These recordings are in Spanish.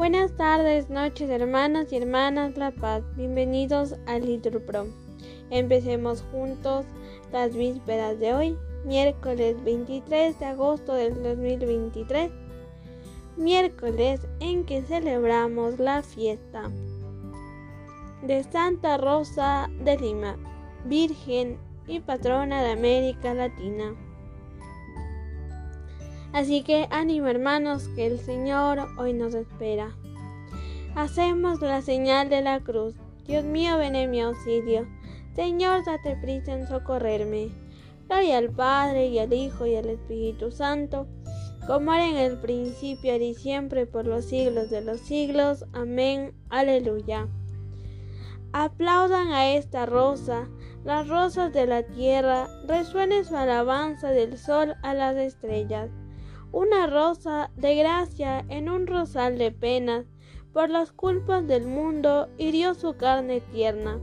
Buenas tardes, noches, hermanos y hermanas La Paz. Bienvenidos al Little. Empecemos juntos las vísperas de hoy, miércoles 23 de agosto del 2023. Miércoles en que celebramos la fiesta de Santa Rosa de Lima, Virgen y patrona de América Latina. Así que ánimo hermanos que el Señor hoy nos espera. Hacemos la señal de la cruz. Dios mío, ven en mi auxilio. Señor, date prisa en socorrerme. Gloria al Padre y al Hijo y al Espíritu Santo, como era en el principio, ahora y siempre, por los siglos de los siglos. Amén. Aleluya. Aplaudan a esta rosa, las rosas de la tierra, resuene su alabanza del sol a las estrellas una rosa de gracia en un rosal de penas, por las culpas del mundo hirió su carne tierna.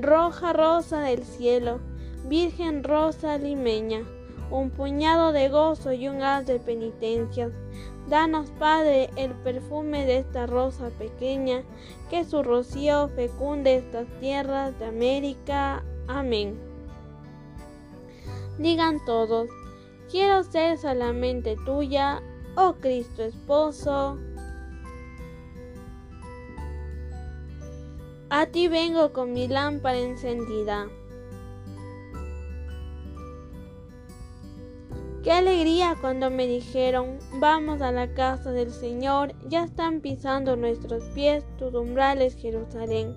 Roja rosa del cielo, virgen rosa limeña, un puñado de gozo y un haz de penitencias. Danos, Padre, el perfume de esta rosa pequeña, que su rocío fecunde estas tierras de América. Amén. Digan todos, Quiero ser solamente tuya, oh Cristo esposo. A ti vengo con mi lámpara encendida. Qué alegría cuando me dijeron, vamos a la casa del Señor, ya están pisando nuestros pies tus umbrales, Jerusalén.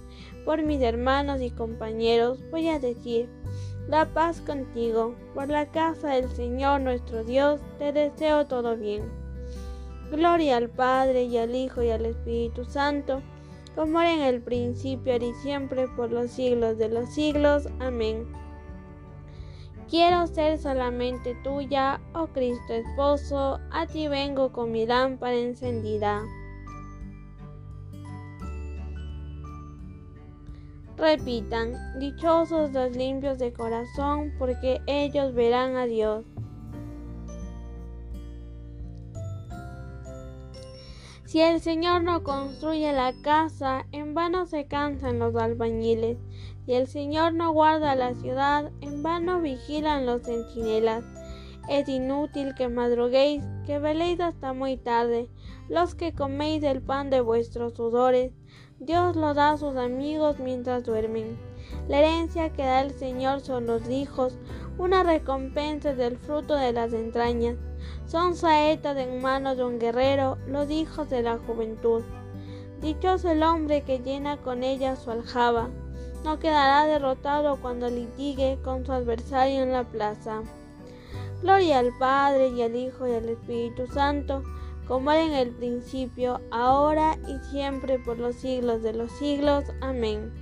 Por mis hermanos y compañeros voy a decir, la paz contigo. Por la casa del Señor nuestro Dios te deseo todo bien. Gloria al Padre y al Hijo y al Espíritu Santo, como era en el principio, ahora y siempre, por los siglos de los siglos. Amén. Quiero ser solamente tuya, oh Cristo esposo, a ti vengo con mi lámpara encendida. Repitan, dichosos los limpios de corazón, porque ellos verán a Dios. Si el Señor no construye la casa, en vano se cansan los albañiles. Si el Señor no guarda la ciudad, en vano vigilan los centinelas. Es inútil que madruguéis, que veléis hasta muy tarde, los que coméis el pan de vuestros sudores. Dios lo da a sus amigos mientras duermen. La herencia que da el Señor son los hijos, una recompensa del fruto de las entrañas. Son saetas en manos de un guerrero, los hijos de la juventud. Dichoso el hombre que llena con ella su aljaba. No quedará derrotado cuando litigue con su adversario en la plaza. Gloria al Padre y al Hijo y al Espíritu Santo como era en el principio, ahora y siempre por los siglos de los siglos. Amén.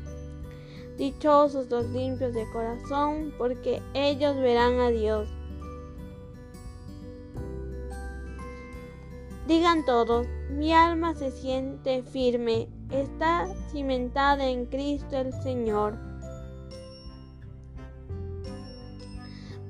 Dichosos los limpios de corazón, porque ellos verán a Dios. Digan todos, mi alma se siente firme, está cimentada en Cristo el Señor.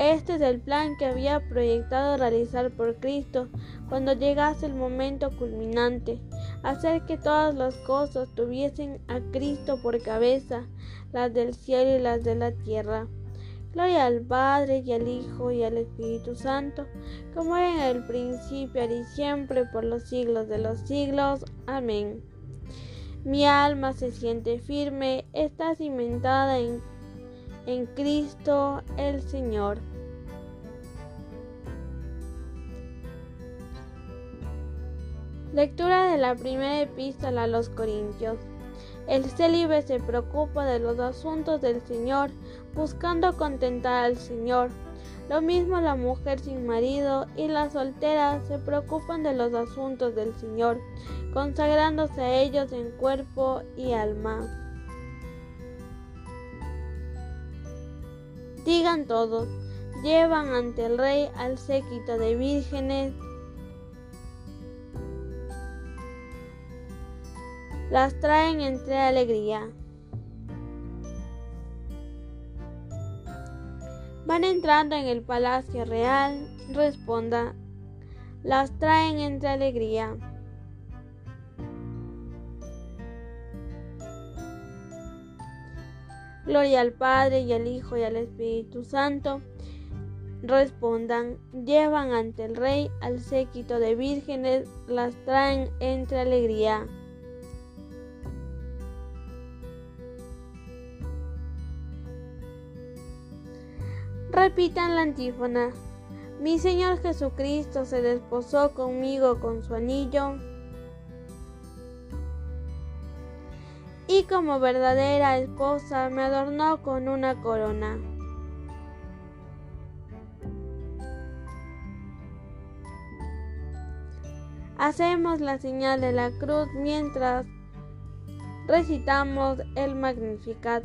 Este es el plan que había proyectado realizar por Cristo cuando llegase el momento culminante, hacer que todas las cosas tuviesen a Cristo por cabeza, las del cielo y las de la tierra. Gloria al Padre y al Hijo y al Espíritu Santo, como era en el principio, ahora y siempre, por los siglos de los siglos. Amén. Mi alma se siente firme, está cimentada en, en Cristo el Señor. Lectura de la primera epístola a los Corintios. El célibe se preocupa de los asuntos del Señor, buscando contentar al Señor. Lo mismo la mujer sin marido y la soltera se preocupan de los asuntos del Señor, consagrándose a ellos en cuerpo y alma. Digan todos, llevan ante el rey al séquito de vírgenes las traen entre alegría. Van entrando en el palacio real, responda, las traen entre alegría. Gloria al Padre y al Hijo y al Espíritu Santo. Respondan, llevan ante el Rey al séquito de vírgenes, las traen entre alegría. Repitan la antífona. Mi Señor Jesucristo se desposó conmigo con su anillo y como verdadera esposa me adornó con una corona. Hacemos la señal de la cruz mientras recitamos el Magnificat.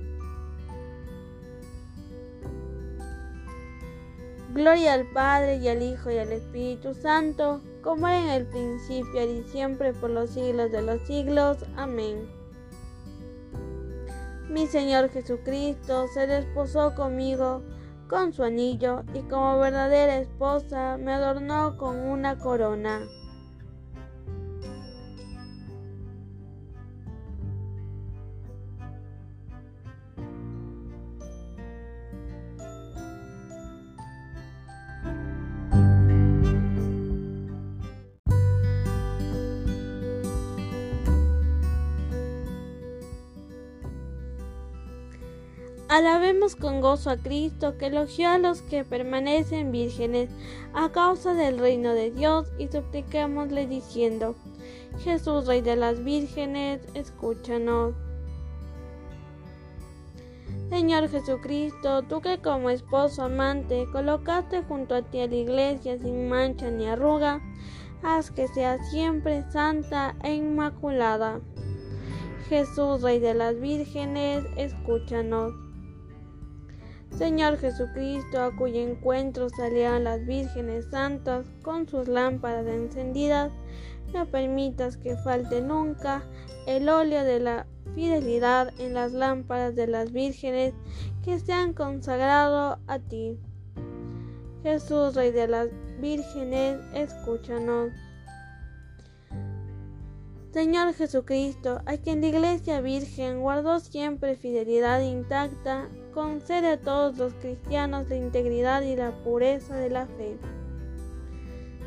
Gloria al Padre y al Hijo y al Espíritu Santo, como era en el principio y siempre por los siglos de los siglos. Amén. Mi Señor Jesucristo se desposó conmigo con su anillo y como verdadera esposa me adornó con una corona. Alabemos con gozo a Cristo que elogió a los que permanecen vírgenes a causa del reino de Dios y supliquémosle diciendo, Jesús, Rey de las vírgenes, escúchanos. Señor Jesucristo, tú que como esposo amante colocaste junto a ti a la iglesia sin mancha ni arruga, haz que sea siempre santa e inmaculada. Jesús, Rey de las vírgenes, escúchanos. Señor Jesucristo, a cuyo encuentro salieron las vírgenes santas con sus lámparas encendidas, no permitas que falte nunca el óleo de la fidelidad en las lámparas de las vírgenes que se han consagrado a ti. Jesús, Rey de las vírgenes, escúchanos. Señor Jesucristo, a quien la Iglesia Virgen guardó siempre fidelidad intacta, concede a todos los cristianos la integridad y la pureza de la fe.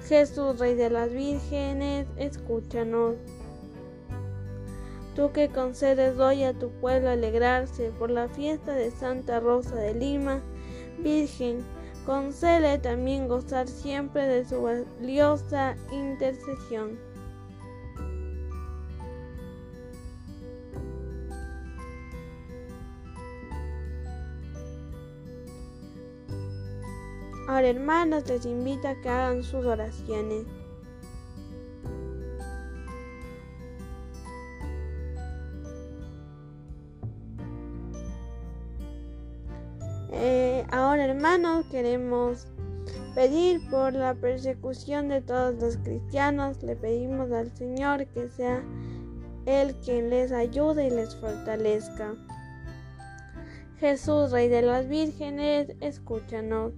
Jesús, Rey de las Vírgenes, escúchanos. Tú que concedes hoy a tu pueblo alegrarse por la fiesta de Santa Rosa de Lima, Virgen, concede también gozar siempre de su valiosa intercesión. Ahora hermanos les invito a que hagan sus oraciones. Eh, ahora hermanos queremos pedir por la persecución de todos los cristianos. Le pedimos al Señor que sea Él quien les ayude y les fortalezca. Jesús, Rey de las Vírgenes, escúchanos.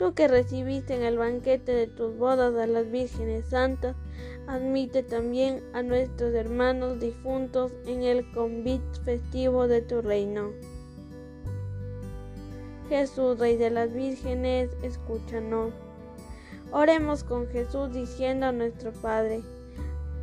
Tú que recibiste en el banquete de tus bodas a las vírgenes santas, admite también a nuestros hermanos difuntos en el convite festivo de tu reino. Jesús, Rey de las vírgenes, escúchanos. Oremos con Jesús diciendo a nuestro Padre,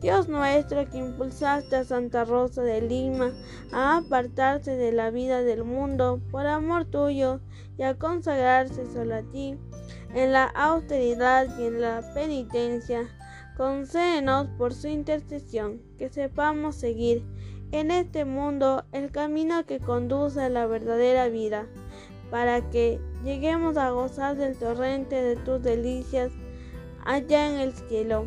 Dios nuestro que impulsaste a Santa Rosa de Lima a apartarse de la vida del mundo por amor tuyo y a consagrarse solo a ti, en la austeridad y en la penitencia, concédenos por su intercesión que sepamos seguir en este mundo el camino que conduce a la verdadera vida, para que lleguemos a gozar del torrente de tus delicias allá en el cielo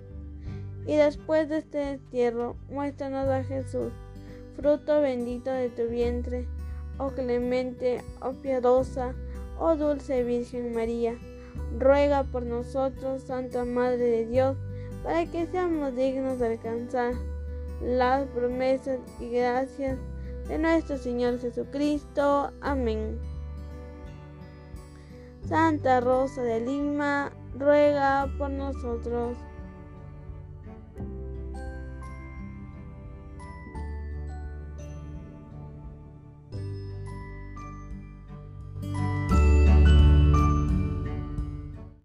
y después de este destierro, muéstranos a Jesús, fruto bendito de tu vientre, oh clemente, oh piadosa, oh dulce Virgen María. Ruega por nosotros, Santa Madre de Dios, para que seamos dignos de alcanzar las promesas y gracias de nuestro Señor Jesucristo. Amén. Santa Rosa de Lima, ruega por nosotros.